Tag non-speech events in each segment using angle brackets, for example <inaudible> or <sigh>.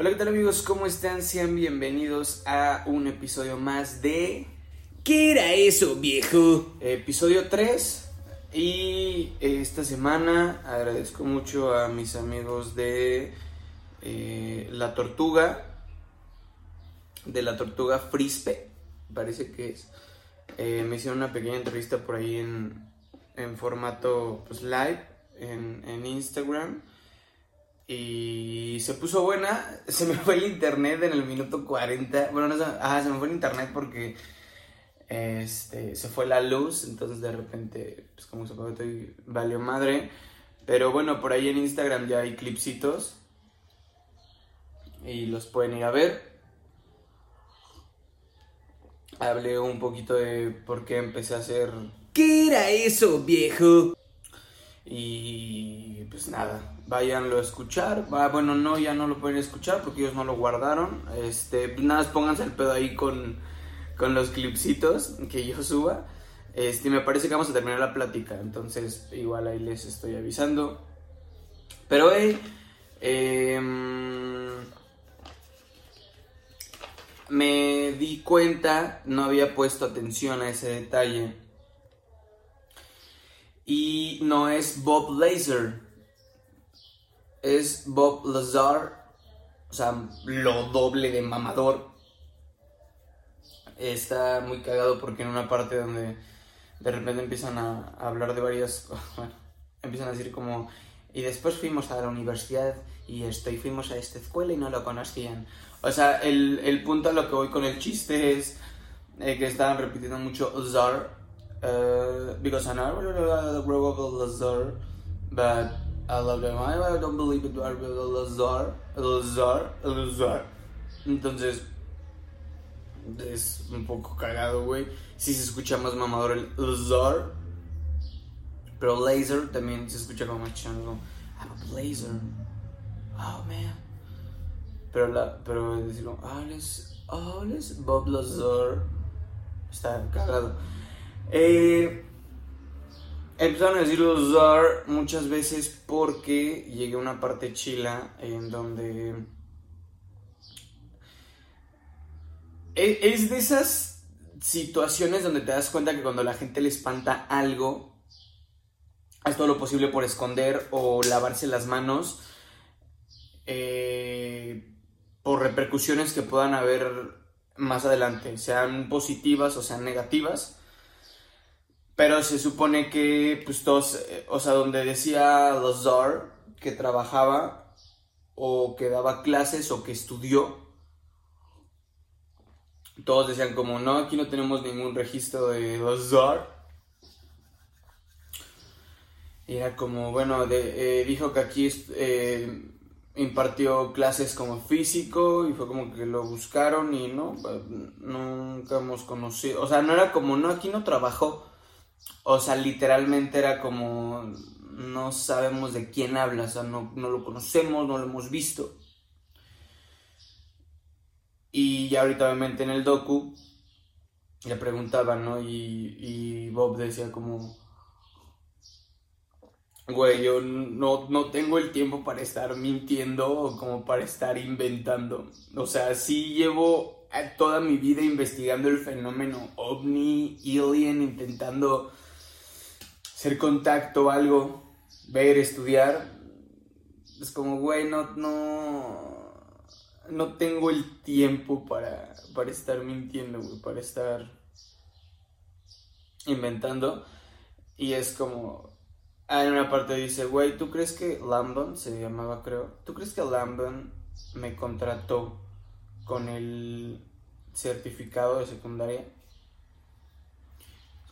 Hola, ¿qué tal amigos? ¿Cómo están? Sean bienvenidos a un episodio más de... ¿Qué era eso, viejo? Episodio 3. Y esta semana agradezco mucho a mis amigos de eh, La Tortuga, de La Tortuga Frispe, parece que es. Eh, me hicieron una pequeña entrevista por ahí en, en formato pues, live en, en Instagram. Y se puso buena. <laughs> Se me fue el internet en el minuto 40. Bueno, no sé. Ah, se me fue el internet porque este, se fue la luz. Entonces de repente, pues como se apagó todo y valió madre. Pero bueno, por ahí en Instagram ya hay clipsitos. Y los pueden ir a ver. Hablé un poquito de por qué empecé a hacer. ¿Qué era eso, viejo? Y pues nada, váyanlo a escuchar. Ah, bueno, no, ya no lo pueden escuchar porque ellos no lo guardaron. Este, nada más pónganse el pedo ahí con, con los clipsitos que yo suba. Este, me parece que vamos a terminar la plática, entonces igual ahí les estoy avisando. Pero hey, em, me di cuenta, no había puesto atención a ese detalle. Y no es Bob Lazar, es Bob Lazar, o sea, lo doble de mamador. Está muy cagado porque en una parte donde de repente empiezan a, hablar de varias, bueno, empiezan a decir como, y después fuimos a la universidad y esto, y fuimos a esta escuela y no lo conocían. O sea, el, el punto a lo que voy con el chiste es eh, que estaban repitiendo mucho Lazar uh, because I never uh, grow up Lazar, but I love them. I, don't believe it Lazar, Lazar, Lazar. Entonces, es un poco cagado, güey. Sí se escucha más mamador el Lazar, pero Laser también se escucha como más chango. I'm a Blazer. Oh, man. Pero, la, pero decirlo, Alex, Alex, Bob Lazar. Está cagado. Eh, empezaron a decir los Zar muchas veces porque llegué a una parte chila en donde e, es de esas situaciones donde te das cuenta que cuando la gente le espanta algo, hace todo lo posible por esconder o lavarse las manos eh, por repercusiones que puedan haber más adelante, sean positivas o sean negativas. Pero se supone que, pues todos, eh, o sea, donde decía Lazar que trabajaba o que daba clases o que estudió, todos decían como, no, aquí no tenemos ningún registro de Lazar. Y era como, bueno, de, eh, dijo que aquí eh, impartió clases como físico y fue como que lo buscaron y no, nunca hemos conocido, o sea, no era como, no, aquí no trabajó o sea, literalmente era como, no sabemos de quién habla, o sea, no, lo conocemos, no lo hemos visto. Y ya ahorita obviamente en el docu le preguntaban, ¿no? Y, y Bob decía como, güey, yo no, no tengo el tiempo para estar mintiendo o como para estar inventando. O sea, sí llevo toda mi vida investigando el fenómeno ovni, alien, intentando hacer contacto, algo, ver, estudiar, es como, güey, no, no, no tengo el tiempo para, para estar mintiendo, güey, para estar inventando. Y es como, ah, una parte dice, güey, ¿tú crees que Lambon, se llamaba creo, ¿tú crees que Lambon me contrató con el certificado de secundaria?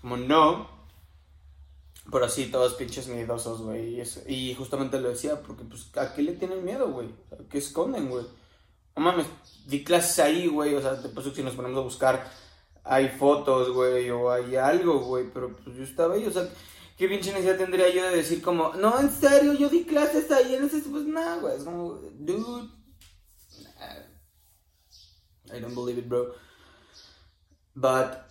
Como no, pero así, todos pinches miedosos, güey. Y, justamente lo decía, porque pues, ¿a qué le tienen miedo, güey? ¿A qué esconden, güey? No mames, di clases ahí, güey. O sea, que si nos ponemos a buscar, hay fotos, güey, o hay algo, güey. Pero pues yo estaba ahí, o sea, ¿qué pinche necesidad tendría yo de decir como, no, en serio, yo di clases ahí en ese, pues nada, güey. Es como, dude. I don't believe it, bro. But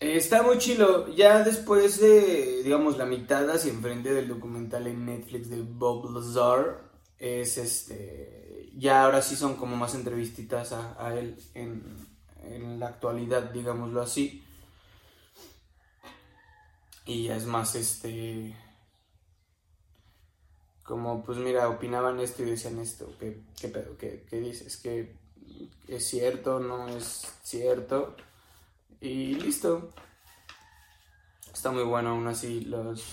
Está muy chilo. Ya después de, digamos, la mitad hacia enfrente del documental en Netflix de Bob Lazar, es este. ya ahora sí son como más entrevistitas a, él en, la actualidad, digámoslo así. Y ya es más este como pues mira, opinaban esto y decían esto, ¿qué, qué pedo? ¿Qué, qué dices? ¿Que es cierto? ¿No es cierto? Y listo. Está muy bueno aún así. Los...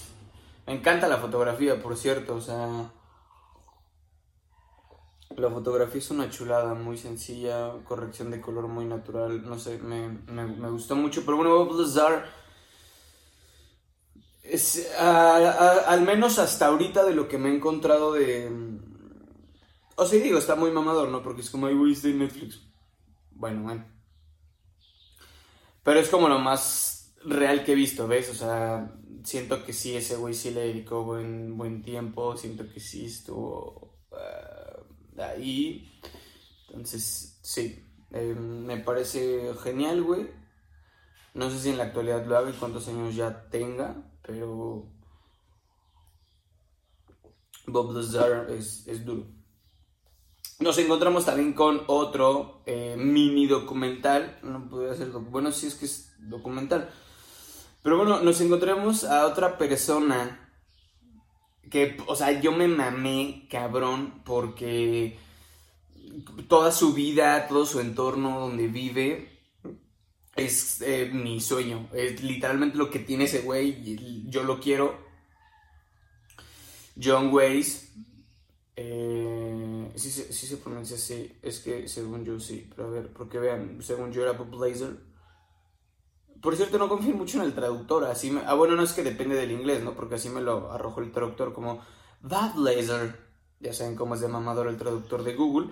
Me encanta la fotografía, por cierto. O sea, la fotografía es una chulada, muy sencilla, corrección de color muy natural. No sé, me, me, gustó mucho. Pero bueno, Bob Lazar es, al menos hasta ahorita de lo que me he encontrado de... O sea, digo, está muy mamador, ¿no? Porque es como, ay, güey, está en Netflix. Bueno, bueno. Pero es como lo más real que he visto, ¿ves? O sea, siento que sí, ese güey sí le dedicó buen, buen tiempo, siento que sí estuvo ah, ahí. Entonces, sí, eh, me parece genial, güey. No sé si en la actualidad lo haga y cuántos años ya tenga, pero Bob Lazar es, es duro. Nos encontramos también con otro eh, mini documental. No podría ser bueno, sí es que es documental. Pero bueno, nos encontramos a otra persona que, o sea, yo me mamé, cabrón, porque toda su vida, todo su entorno donde vive, es eh, mi sueño. Es literalmente lo que tiene ese güey yo lo quiero. John Weiss. Eh, sí, se- pronuncia así. Es que según yo sí. Pero a ver, porque vean, según yo era Bob Blazer. Por cierto, no confío mucho en el traductor. Así ah, bueno, no es que depende del inglés, ¿no? Porque así me lo arrojó el traductor como Bob Blazer. Ya saben cómo es de mamador el traductor de Google.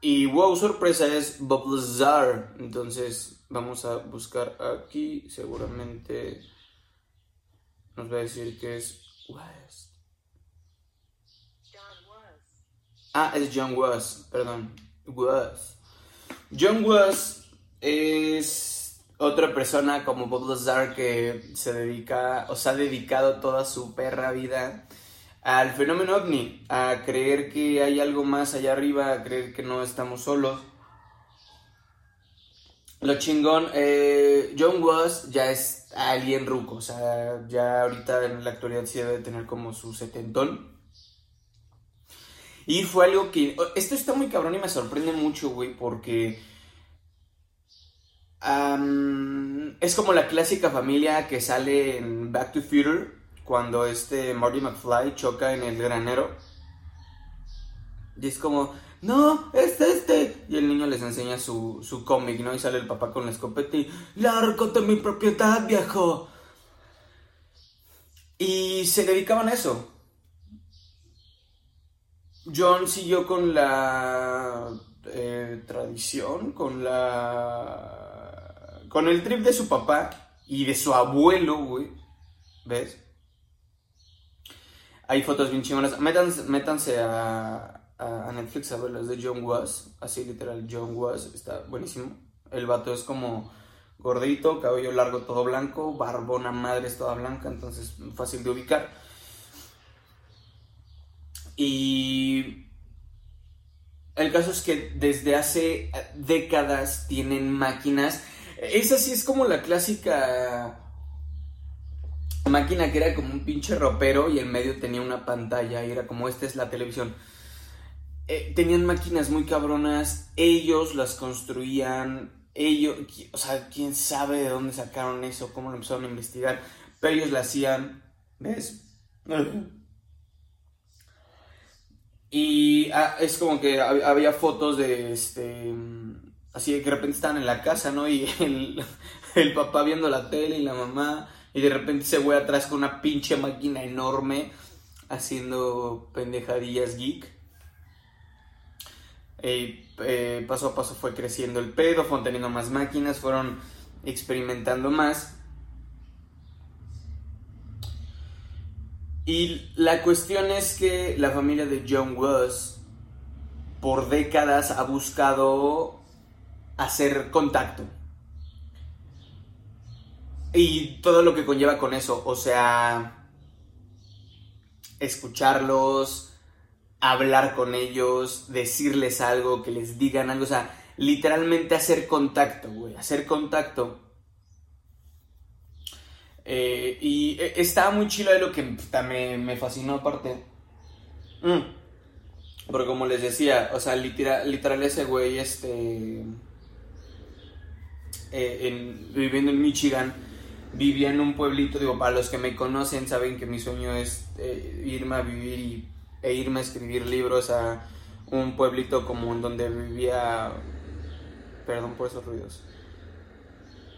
Y wow, sorpresa, es Bob Lazar. Entonces vamos a buscar aquí. Seguramente nos va a decir que es. Ah, es John Was, perdón. Was. John Was es otra persona como Bob Lazar que se dedica, o se ha dedicado toda su perra vida al fenómeno ovni, a creer que hay algo más allá arriba, a creer que no estamos solos. Lo chingón, eh, John Was ya es alguien ruco, o sea, ya ahorita en la actualidad sí debe tener como su setentón. Y fue algo que, esto está muy cabrón y me sorprende mucho, güey, porque am, es como la clásica familia que sale en Back to Future cuando este Marty McFly choca en el granero. Y es como, no, este, este. Y el niño les enseña su, su cómic, ¿no? Y sale el papá con la escopeta y, lárgate de mi propiedad, viejo. Y se dedicaban a eso. John siguió con la eh, tradición, con la... con el trip de su papá y de su abuelo, güey. ¿Ves? Hay fotos bien chingonas. Métanse, métanse a, a, Netflix a ver las de John Was. Así literal, John Was. Está buenísimo. El vato es como gordito, cabello largo todo blanco, barbona madre es toda blanca, entonces fácil de ubicar. Y el caso es que desde hace décadas tienen máquinas. Esa sí es como la clásica máquina que era como un pinche ropero y en medio tenía una pantalla y era como esta es la televisión. Eh, tenían máquinas muy cabronas, ellos las construían, ellos, o sea, quién sabe de dónde sacaron eso, cómo lo empezaron a investigar, pero ellos la hacían, ¿ves? Y ah, es como que hab- había fotos de este. Así de que de repente estaban en la casa, ¿no? Y <laughs> el, el papá viendo la tele y la mamá. Y de repente ese güey atrás con una pinche máquina enorme haciendo pendejadillas geek. Y eh, paso a paso fue creciendo el pedo, fueron teniendo más máquinas, fueron experimentando más. Y la cuestión es que la familia de John Was por décadas ha buscado hacer contacto. Y todo lo que conlleva con eso, o sea, escucharlos, hablar con ellos, decirles algo, que les digan algo, o sea, literalmente hacer contacto, güey, hacer contacto. Eh, y eh, estaba muy chido de lo que me, me fascinó aparte. Mm. Porque como les decía, o sea, literal, literal ese güey, este... Eh, viviendo en Michigan, vivía en un pueblito, digo, para los que me conocen saben que mi sueño es irme a vivir e irme a escribir libros a un pueblito como en donde vivía, perdón por esos ruidos,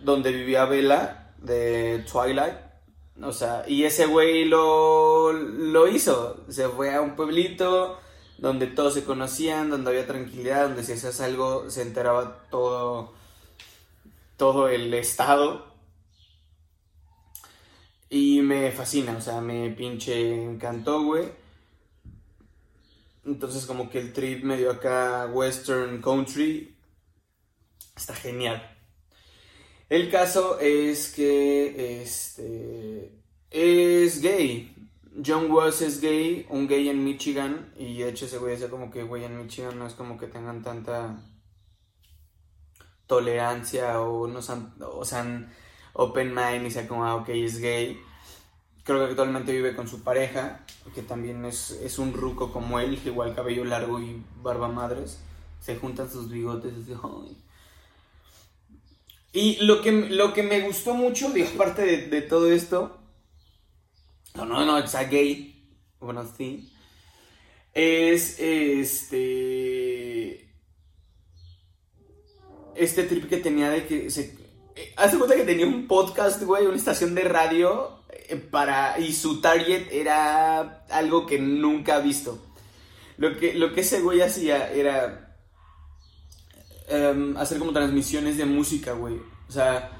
donde vivía Bella de Twilight. O sea, y ese güey lo, lo hizo. Se fue a un pueblito donde todos se conocían, donde había tranquilidad, donde si hacías algo se enteraba todo, todo el estado. Y me fascina, o sea, me pinche encantó, güey. Entonces como que el trip medio acá western country está genial. El caso es que este es gay. John Was es gay, un gay en Michigan, y de hecho ese güey decía como que güey en Michigan no es como que tengan tanta tolerancia o no sean, o sean open mind y sea como, ah, ok, es gay. Creo que actualmente vive con su pareja, que también es, es un ruco como él, igual cabello largo y barba madres. Se juntan sus bigotes y ay. Y lo que, lo que me gustó mucho, digo, <laughs> aparte de, de todo esto, no, no, no, es a gay, bueno, sí, es este, este trip que tenía de que se, hace cuenta que tenía un podcast, güey, una estación de radio eh, para, y su target era algo que nunca ha visto. Lo que, lo que ese güey hacía era em, hacer como transmisiones de música, güey. O sea,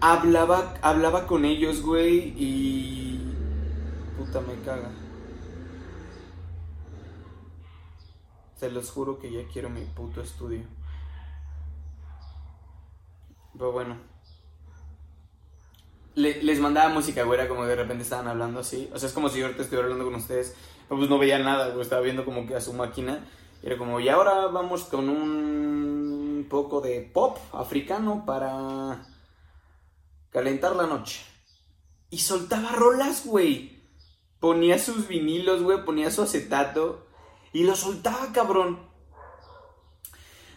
hablaba, hablaba con ellos, güey, y... Puta, me caga. Se los juro que ya quiero mi puto estudio. Pero bueno. les mandaba música, güey, era como de repente estaban hablando así. O sea, es como si yo ahorita estuviera hablando con ustedes. Pero pues no veía nada, güey, estaba viendo como que a su máquina. Y era como, y ahora vamos con un poco de pop africano para calentar la noche. Y soltaba rolas, güey. Ponía sus vinilos, güey, ponía su acetato y lo soltaba, cabrón.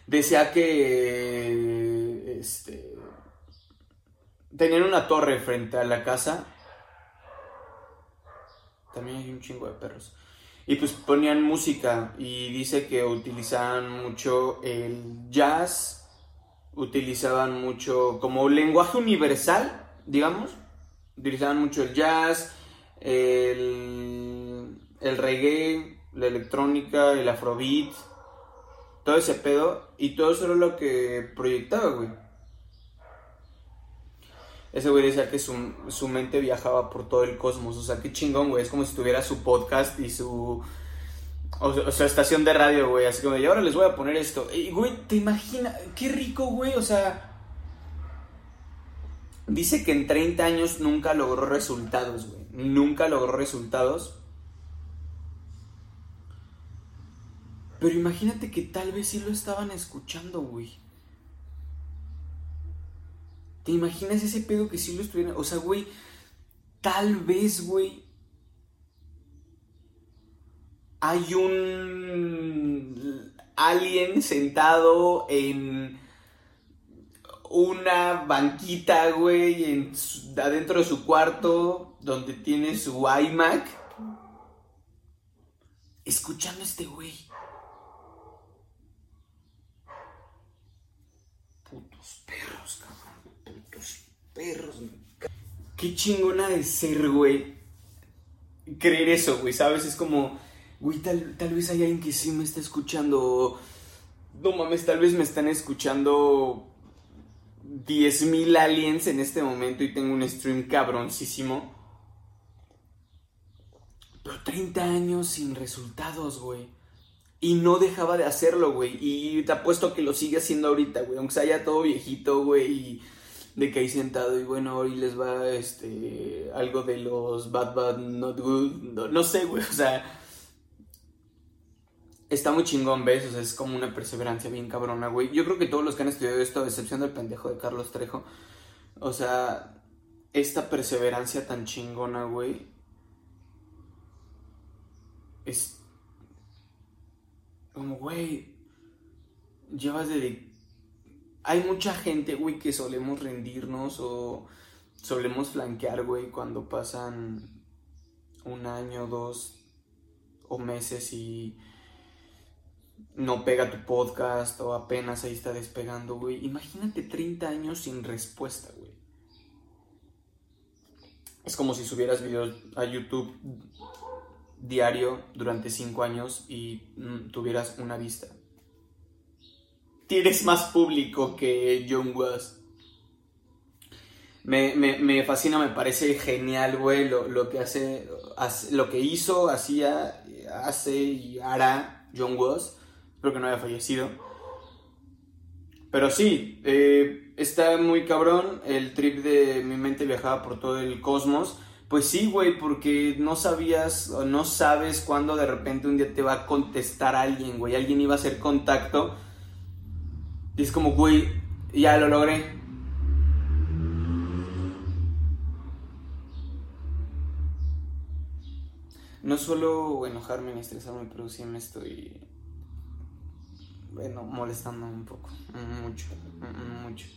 Decía que este tenían una torre frente a la casa. También hay un chingo de perros. Y pues ponían música y dice que utilizaban mucho el jazz utilizaban mucho como lenguaje universal, digamos, utilizaban mucho el jazz, el, el reggae, la electrónica, el afrobeat, todo ese pedo, y todo eso era lo que proyectaba, güey. Ese güey decía que su, su mente viajaba por todo el cosmos, o sea, qué chingón, güey, es como si tuviera su podcast y su o sea, estación de radio, güey, así como de, ahora les voy a poner esto. Y, güey, ¿te imaginas? Qué rico, güey, o sea... Dice que en 30 años nunca logró resultados, güey. Nunca logró resultados. Pero imagínate que tal vez sí lo estaban escuchando, güey. ¿Te imaginas ese pedo que sí lo estuvieran? O sea, güey, tal vez, güey, hay un alien sentado en una banquita, güey, en adentro de su cuarto, donde tiene su iMac, escuchando a este güey. Putos perros, cabrón, putos perros. Qué chingona de ser, güey. Creer eso, güey, ¿sabes? Es como güey, tal, vez hay alguien que sí me está escuchando. No mames, tal vez me están escuchando 10.000 aliens en este momento y tengo un stream cabroncísimo. Pero 30 años sin resultados, güey. Y no dejaba de hacerlo, güey. Y te apuesto que lo sigue haciendo ahorita, güey. Aunque sea ya todo viejito, güey. Y de que ahí sentado y bueno, hoy les va este algo de los Bad Bad Not Good. No, no sé, güey. <laughs> O sea, está muy chingón, ¿ves? O sea, es como una perseverancia bien cabrona, güey. Yo creo que todos los que han estudiado esto, a excepción del pendejo de Carlos Trejo, o sea, esta perseverancia tan chingona, güey, es como, güey, llevas de... Hay mucha gente, güey, que solemos rendirnos o solemos flanquear, güey, cuando pasan un año, dos o meses y no pega tu podcast o apenas ahí está despegando, güey. Imagínate 30 años sin respuesta, güey. Es como si subieras videos a YouTube diario durante 5 años y mm, tuvieras una vista. Tienes más público que John Was. Me, me, fascina, me parece genial, güey, lo, lo, que hace, lo que hizo, hacía, hace y hará John Was. Espero que no haya fallecido. Pero sí, eh, está muy cabrón el trip de mi mente viajaba por todo el cosmos. Pues sí, güey, porque no sabías o no sabes cuándo de repente un día te va a contestar alguien, güey. Alguien iba a hacer contacto. Y es como, güey, ya lo logré. No suelo enojarme ni estresarme, pero sí me estoy bueno, molestando un poco, mucho, mucho.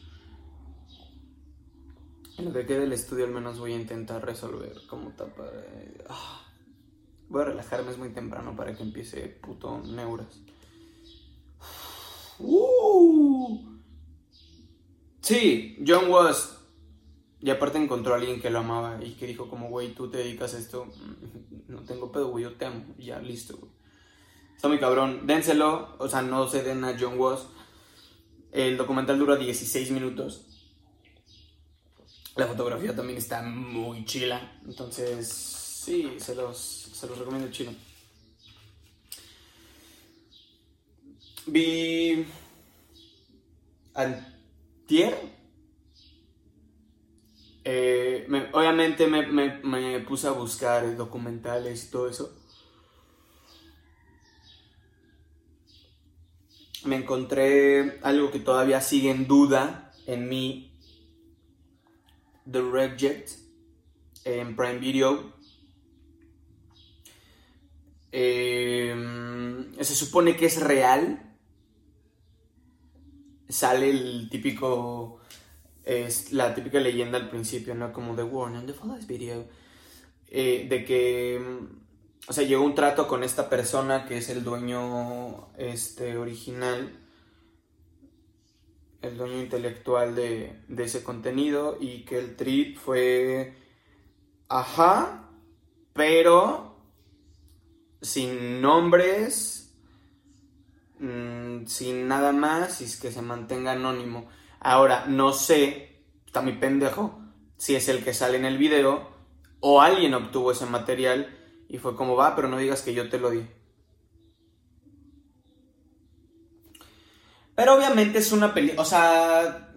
En lo que quede del estudio al menos voy a intentar resolver como tapa de... Ah, voy a relajarme, es muy temprano para que empiece puto neuras. Uh. Sí, John was. Y aparte encontró a alguien que lo amaba y que dijo como, güey, tú te dedicas a esto, <laughs> no tengo pedo, güey, yo te amo. Ya, listo, güey. Está muy cabrón. Dénselo, o sea, no se den a John Was. El documental dura 16 minutos. La fotografía también está muy chila. Entonces, sí, se los, se los recomiendo chino. Vi. Antier. Eh, obviamente me, puse a buscar documentales y todo eso. me encontré algo que todavía sigue en duda en mí. The Reject en Prime Video. Em, se supone que es real. Sale el típico. Es la típica leyenda al principio, ¿no? Como The Warning, the Follows Video. Eh, de que o sea, llegó un trato con esta persona que es el dueño este, original, el dueño intelectual de, ese contenido y que el trip fue, ajá, pero sin nombres, mm, sin nada más y que se mantenga anónimo. Ahora, no sé, está mi pendejo, si es el que sale en el video o alguien obtuvo ese material y fue como, va, pero no digas que yo te lo di. Pero obviamente es una película, o sea,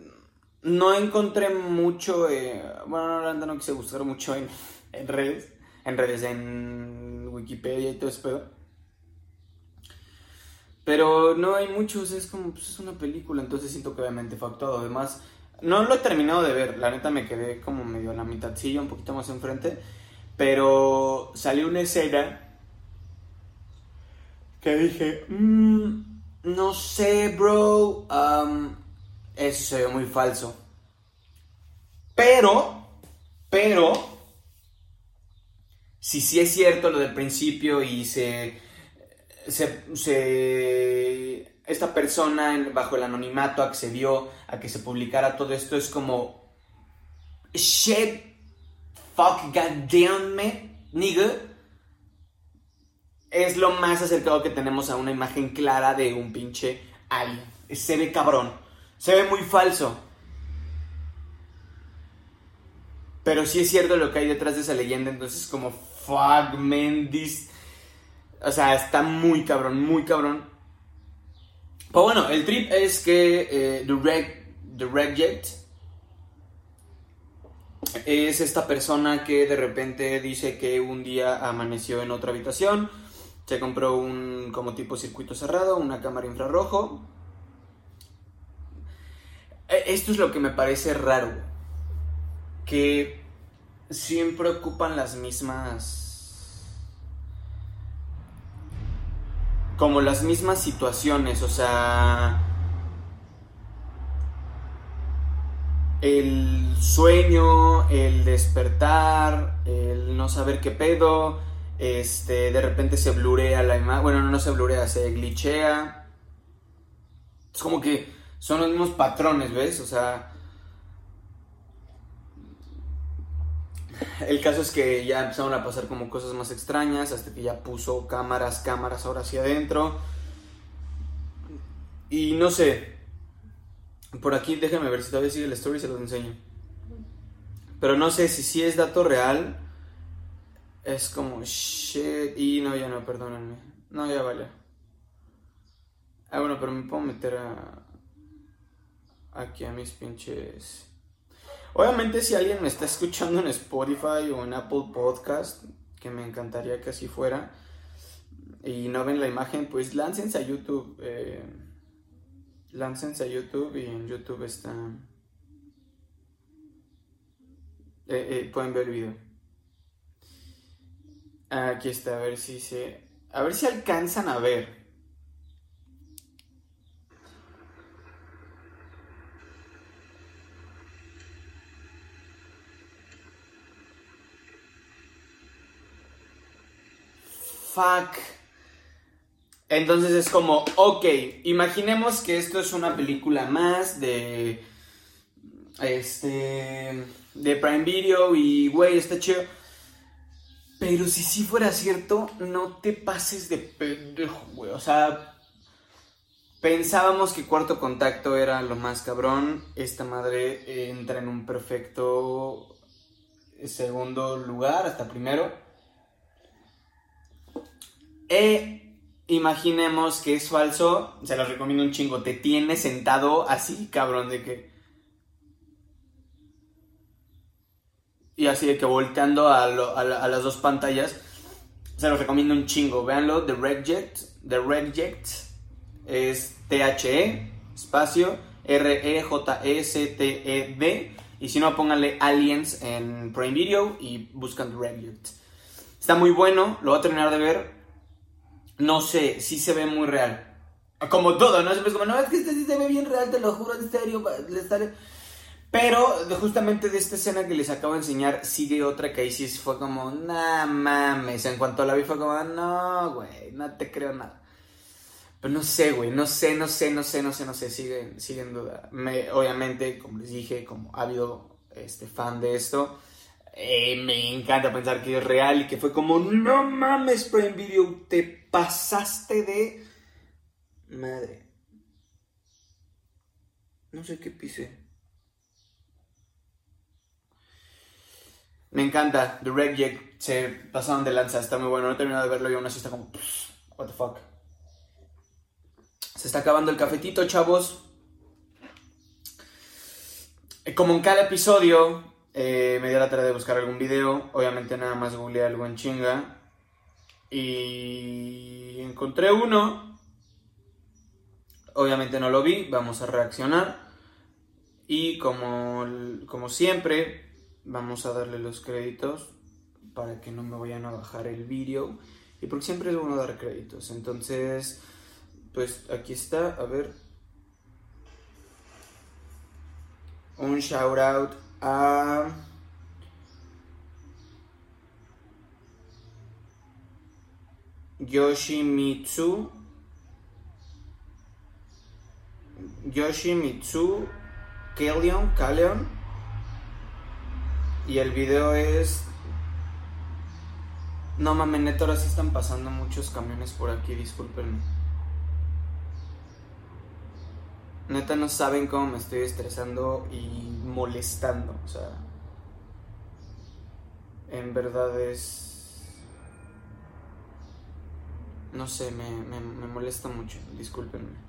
no encontré mucho, eh, bueno, la no quise buscar mucho en, en, redes, en redes, en Wikipedia y todo eso, pero no hay muchos, es como, pues es una película, entonces siento que obviamente fue actuado. Además, no lo he terminado de ver, la neta me quedé como medio a la mitadcilla, un poquito más enfrente. Pero salió una escena que dije, mm, no sé, bro, um, eso se ve muy falso. Pero, pero, si sí es cierto lo del principio y se, se, esta persona bajo el anonimato accedió a que se publicara todo esto, es como, shit, fuck goddamn me, nigga, es lo más acercado que tenemos a una imagen clara de un pinche alien. Se ve cabrón. Se ve muy falso. Pero sí es cierto lo que hay detrás de esa leyenda. Entonces, como, fuck, man, this. O sea, está muy cabrón, muy cabrón. Pero bueno, el trip es que eh, The, Regjet es esta persona que de repente dice que un día amaneció en otra habitación Se compró un como tipo circuito cerrado, una cámara infrarrojo. E- Esto es lo que me parece raro. Que siempre ocupan las mismas... Como las mismas situaciones, o sea... El sueño, el despertar, el no saber qué pedo, este, de repente se blurea la imagen, bueno, no, no se blurea, se glitchea. Es como que son los mismos patrones, ¿ves? O sea, el caso es que ya empezaron a pasar como cosas más extrañas, hasta que ya puso cámaras, cámaras ahora hacia adentro. Y no sé, por aquí déjenme ver si todavía sigue la story, se los enseño. Pero no sé si sí es dato real. Es como shit. Y no, ya no, perdónenme. No, ya vale. Ah, bueno, pero me puedo meter a. Aquí a mis pinches. Obviamente, si alguien me está escuchando en Spotify o en Apple Podcast, que me encantaría que así fuera, y no ven la imagen, pues láncense a YouTube. Eh, láncense a YouTube y en YouTube está. Eh, eh, pueden ver el video. Aquí está, a ver si se. A ver si alcanzan a ver. Entonces es como, ok, imaginemos que esto es una película más de. Este. De Prime Video y, güey, está chido. Pero si sí fuera cierto, no te pases de pendejo. O sea, pensábamos que Cuarto Contacto era lo más cabrón. Esta madre entra en un perfecto segundo lugar, hasta primero. E imaginemos que es falso, se los recomiendo un chingo. Te tiene sentado así, cabrón, de que. Y así de que volteando a, las dos pantallas. Se los recomiendo un chingo. Véanlo, The Reject. The Reject es T-H-E, espacio, R-E-J-E-C-T-E-D. Y si no, pónganle Aliens en Prime Video y buscan The Reject. Está muy bueno, lo voy a terminar de ver. No sé, sí se ve muy real. Como todo, ¿no? Siempre es como, no, es que este sí se ve bien real, te lo juro, en serio. estaré-". Pero justamente de esta escena que les acabo de enseñar, sigue otra que ahí sí fue como, nah mames. En cuanto la vi fue como, no, güey, no te creo nada. Pero no sé, güey, no sé, no sé, no sé, no sé, no sé, sigue, sigue en duda. Me, obviamente, como les dije, como ha habido este fan de esto, eh, me encanta pensar que es real y que fue como, no mames, Prime Video, te pasaste de madre. No sé qué pisé. Me encanta, The Red Jack se pasaron de lanza, está muy bueno, no he terminado de verlo y aún así está como, what the fuck. Se está acabando el cafetito, chavos. Eh, Como en cada episodio, eh, me dio la tarea de buscar algún video. Obviamente nada más googleé algo en chinga. Y encontré uno. Obviamente no lo vi, vamos a reaccionar. Y como, como siempre, vamos a darle los créditos para que no me vayan a bajar el vídeo. Y porque siempre es bueno dar créditos. Entonces, pues aquí está, a ver. Un shout out a. Yoshimitsu. Yoshimitsu Kaleon, Kaleon. Y el video es. No mames, neta, ahora sí están pasando muchos camiones por aquí, discúlpenme. Neta, no saben cómo me estoy estresando y molestando, o sea. En verdad es. No sé, me, me, me molesta mucho, discúlpenme.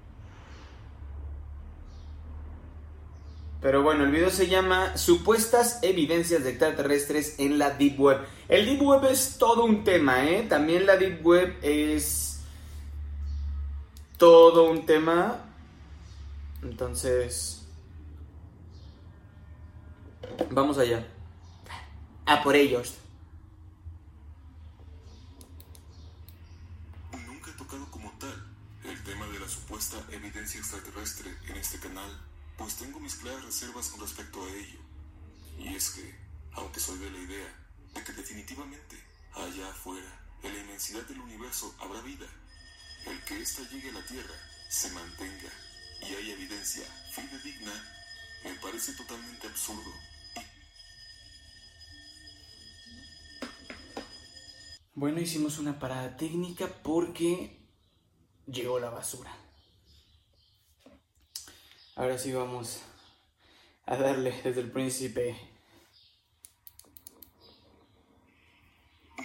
Pero bueno, el video se llama Supuestas evidencias de extraterrestres en la Deep Web. El Deep Web es todo un tema, ¿eh? También la Deep Web es todo un tema. Entonces... Vamos allá. A por ellos. Nunca he tocado como tal el tema de la supuesta evidencia extraterrestre en este canal, pues tengo mis claras reservas con respecto a ello. Y es que, aunque soy de la idea de que definitivamente allá afuera, en la inmensidad del universo, habrá vida, el que ésta llegue a la Tierra, se mantenga y hay evidencia fidedigna, me parece totalmente absurdo Bueno, hicimos una parada técnica porque llegó la basura. Ahora sí vamos a darle desde el príncipe.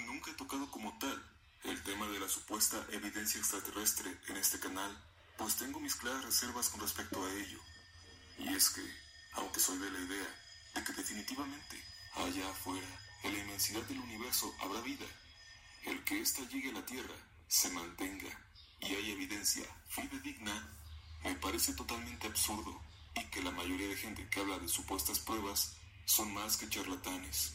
Nunca he tocado como tal el tema de la supuesta evidencia extraterrestre en este canal, pues tengo mis claras reservas con respecto a ello. Y es que, aunque soy de la idea de que definitivamente allá afuera, en la inmensidad del universo, habrá vida, el que ésta llegue a la Tierra, se mantenga y hay evidencia fidedigna, me parece totalmente absurdo y que la mayoría de gente que habla de supuestas pruebas son más que charlatanes.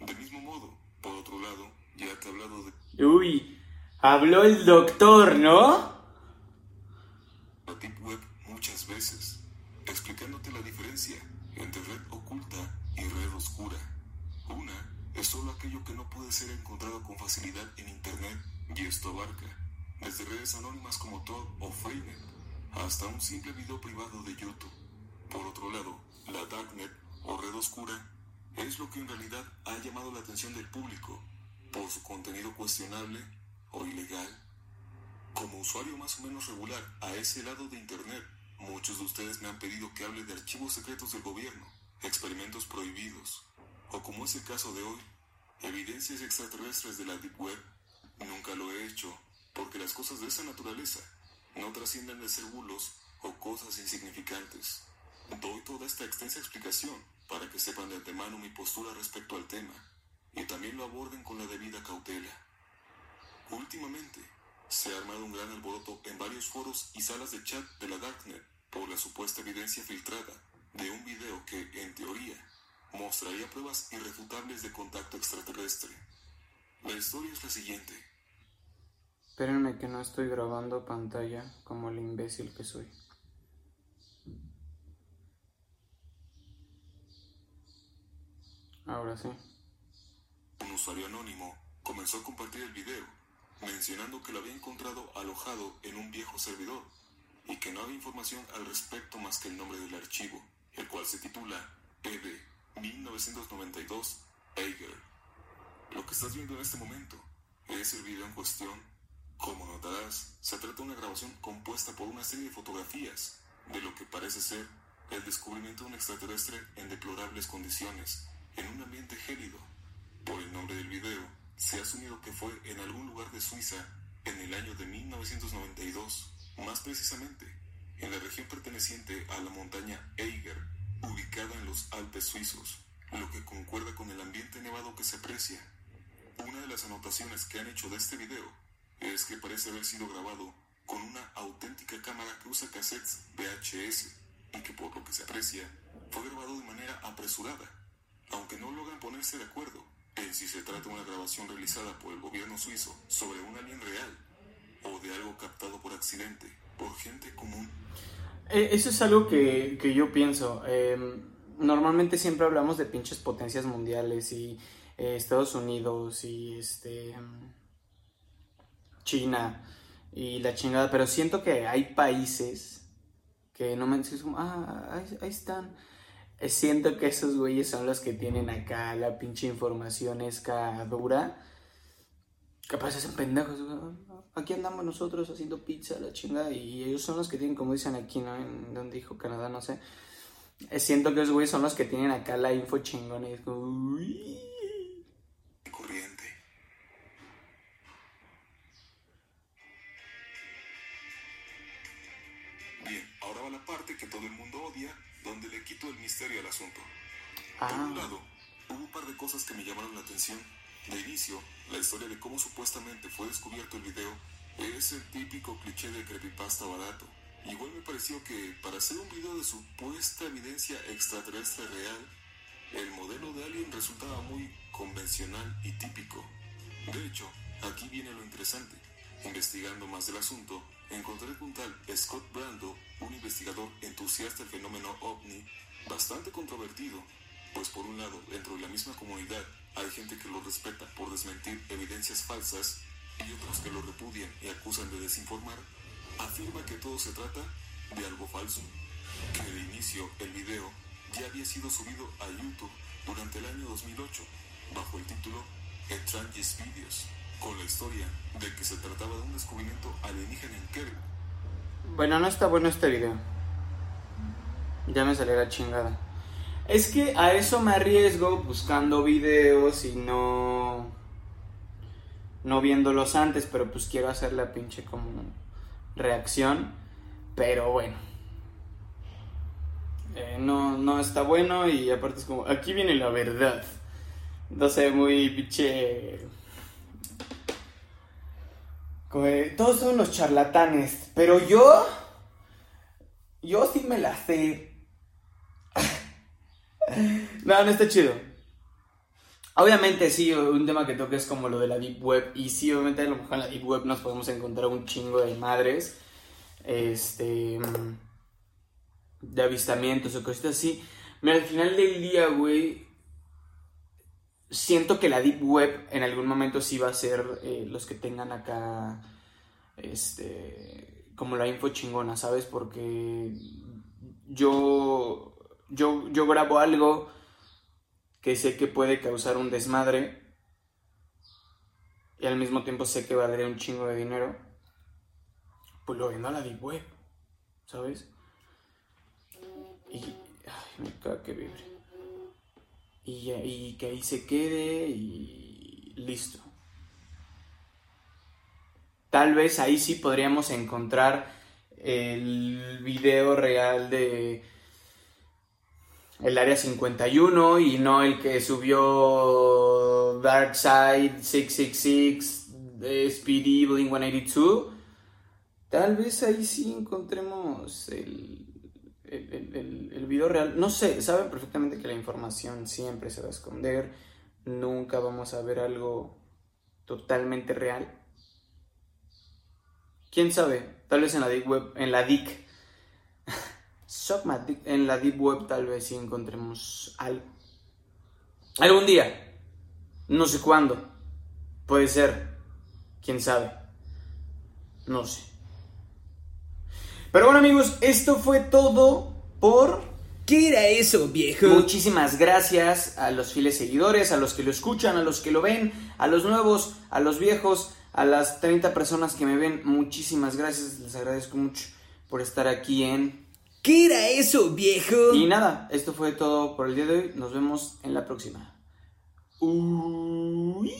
De mismo modo, por otro lado, ya te he hablado de... Uy, habló el doctor, ¿no? La Deep Web muchas veces, explicándote la diferencia entre red oculta y red oscura. Una es solo aquello que no puede ser encontrado con facilidad en Internet y esto abarca desde redes anónimas como Tor o Freenet hasta un simple video privado de YouTube. Por otro lado, la Darknet o red oscura es lo que en realidad ha llamado la atención del público por su contenido cuestionable o ilegal. Como usuario más o menos regular a ese lado de Internet, muchos de ustedes me han pedido que hable de archivos secretos del gobierno, experimentos prohibidos, o como es el caso de hoy, evidencias extraterrestres de la Deep Web, nunca lo he hecho, porque las cosas de esa naturaleza no trascienden de ser bulos o cosas insignificantes. Doy toda esta extensa explicación para que sepan de antemano mi postura respecto al tema y también lo aborden con la debida cautela. Últimamente, se ha armado un gran alboroto en varios foros y salas de chat de la Darknet por la supuesta evidencia filtrada de un video que, en teoría, mostraría pruebas irrefutables de contacto extraterrestre. La historia es la siguiente. Espérenme que no estoy grabando pantalla como el imbécil que soy. Ahora sí. Un usuario anónimo comenzó a compartir el video, mencionando que lo había encontrado alojado en un viejo servidor y que no había información al respecto más que el nombre del archivo, el cual se titula ED 1992 Eiger. Lo que estás viendo en este momento es el video en cuestión. Como notarás, se trata de una grabación compuesta por una serie de fotografías de lo que parece ser el descubrimiento de un extraterrestre en deplorables condiciones, en un ambiente gélido. Por el nombre del video, se ha asumido que fue en algún lugar de Suiza en el año de 1992, más precisamente en la región perteneciente a la montaña Eiger, ubicada en los Alpes suizos, lo que concuerda con el ambiente nevado que se aprecia. Una de las anotaciones que han hecho de este video es que parece haber sido grabado con una auténtica cámara que usa cassettes VHS y que por lo que se aprecia fue grabado de manera apresurada, aunque no logran ponerse de acuerdo en si se trata de una grabación realizada por el gobierno suizo sobre un alien real o de algo captado por accidente por gente común. Eh, Eso es algo que, que yo pienso. Eh, normalmente siempre hablamos de pinches potencias mundiales y eh, Estados Unidos y este China y la chingada, pero siento que hay países que no me dicen ah, ahí, ahí están. Siento que esos güeyes son los que tienen acá la pinche información esca dura. Capaz hacen pendejos. Aquí andamos nosotros haciendo pizza, la chingada. Y ellos son los que tienen, como dicen aquí, ¿no? En donde dijo Canadá, no sé. Eh, Siento que esos güeyes son los que tienen acá la info chingona. Y es como, uy. corriente. Bien, ahora va la parte que todo el mundo odia, donde le quito el misterio al asunto. Ah. Por un lado, hubo un par de cosas que me llamaron la atención. De inicio, la historia de cómo supuestamente fue descubierto el video es el típico cliché de creepypasta barato. Igual me pareció que para hacer un video de supuesta evidencia extraterrestre real, el modelo de Alien resultaba muy convencional y típico. De hecho, aquí viene lo interesante. Investigando más del asunto, encontré que un tal Scott Brando, un investigador entusiasta del fenómeno ovni, bastante controvertido, pues por un lado, dentro de la misma comunidad, hay gente que lo respeta por desmentir evidencias falsas y otros que lo repudian y acusan de desinformar, afirma que todo se trata de algo falso. Que de inicio el video ya había sido subido a YouTube durante el año 2008 bajo el título Strangest Videos, con la historia de que se trataba de un descubrimiento alienígena en Kerry. Bueno, no está bueno este video. Ya me salió la chingada. Es que a eso me arriesgo buscando videos y no. No viéndolos antes, pero pues quiero hacer la pinche como reacción. Pero bueno. Eh, no, no está bueno y aparte es como. Aquí viene la verdad. No sé, muy pinche. Todos son unos charlatanes, pero yo. Yo sí me la sé. <laughs> no, no está chido. Obviamente sí, un tema que toca es como lo de la Deep Web. Y sí, obviamente a lo mejor en la Deep Web nos podemos encontrar un chingo de madres. Este. De avistamientos o cositas así. Mira, al final del día, güey. Siento que la Deep Web en algún momento sí va a ser eh, los que tengan acá. Este. Como la info chingona, ¿sabes? Porque. Yo. Yo, yo grabo algo que sé que puede causar un desmadre y al mismo tiempo sé que valdría un chingo de dinero, pues lo vendo a la Deep Web, ¿sabes? Y ay, me caga que vibre. Y, y que ahí se quede y listo. Tal vez ahí sí podríamos encontrar el video real de el área 51 y no el que subió Darkside 666 de Speedy Blink 182. Tal vez ahí sí encontremos el, el, video real. No sé, saben perfectamente que la información siempre se va a esconder. Nunca vamos a ver algo totalmente real. ¿Quién sabe? Tal vez en la Deep Web, en la <laughs> DIC. En la Deep Web tal vez sí encontremos algo. Algún día. No sé cuándo. Puede ser. Quién sabe. No sé. Pero bueno amigos, esto fue todo por... ¿Qué era eso, viejo? Muchísimas gracias a los fieles seguidores, a los que lo escuchan, a los que lo ven, a los nuevos, a los viejos, a las 30 personas que me ven. Muchísimas gracias, les agradezco mucho por estar aquí en... ¿Qué era eso, viejo? Y nada, esto fue todo por el día de hoy. Nos vemos en la próxima. Uy.